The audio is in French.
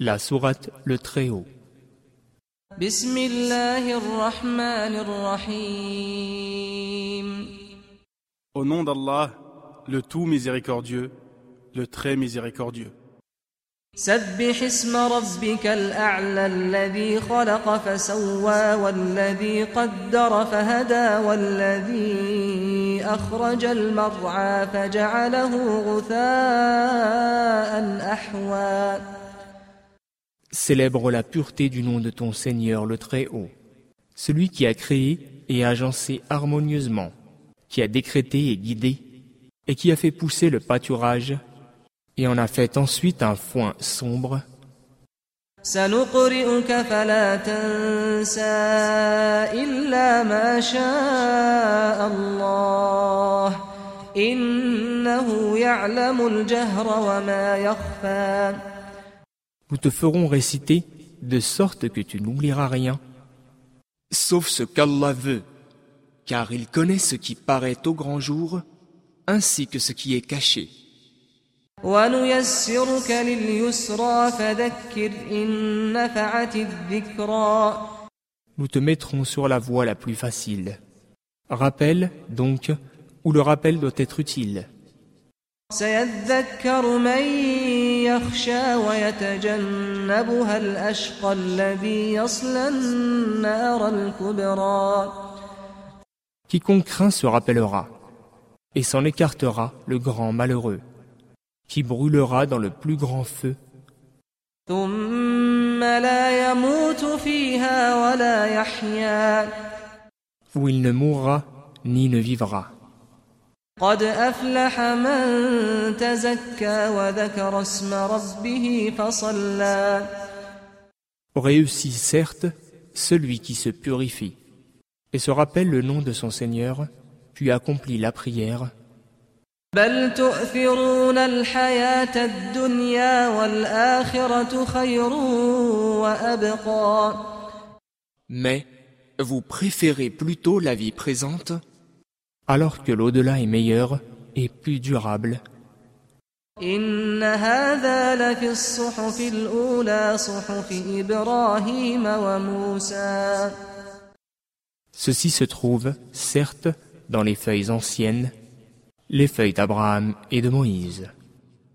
La sourate Le Très-Haut. بسم الله الرحمن الرحيم Au nom d'Allah, le tout miséricordieux, le très miséricordieux. سبح اسم ربك الأعلى الذي خلق فسوى والذي قدر فهدى والذي أخرج المرعى فجعله غثاء أحوى Célèbre la pureté du nom de ton Seigneur le Très-Haut, celui qui a créé et agencé harmonieusement, qui a décrété et guidé, et qui a fait pousser le pâturage, et en a fait ensuite un foin sombre. سنقرئك فلا تنسى إلا ما شاء الله إنه يعلم الجهر وما يخفى nous te ferons réciter de sorte que tu n'oublieras rien. Sauf ce qu'Allah veut, car il connaît ce qui paraît au grand jour, ainsi que ce qui est caché. Nous te mettrons sur la voie la plus facile. Rappelle, donc, où le rappel doit être utile. سيذكر من يخشى ويتجنبها الأشقى الذي يصلى النار الكبرى Quiconque craint se rappellera, et s'en écartera le grand malheureux, qui brûlera dans le plus grand feu, ثم لا يموت فيها ولا يحيا où il ne mourra ni ne vivra. قد أفلح من تزكى وذكر اسم ربه فصلى Réussit certes celui qui se purifie, et se rappelle le nom de son Seigneur, puis accomplit la prière, بل تؤثرون الحياة الدنيا والآخرة خير وأبقى mais vous préférez plutôt la vie présente, alors que l'au-delà est meilleur et plus durable. Ceci se trouve, certes, dans les feuilles anciennes, les feuilles d'Abraham et de Moïse.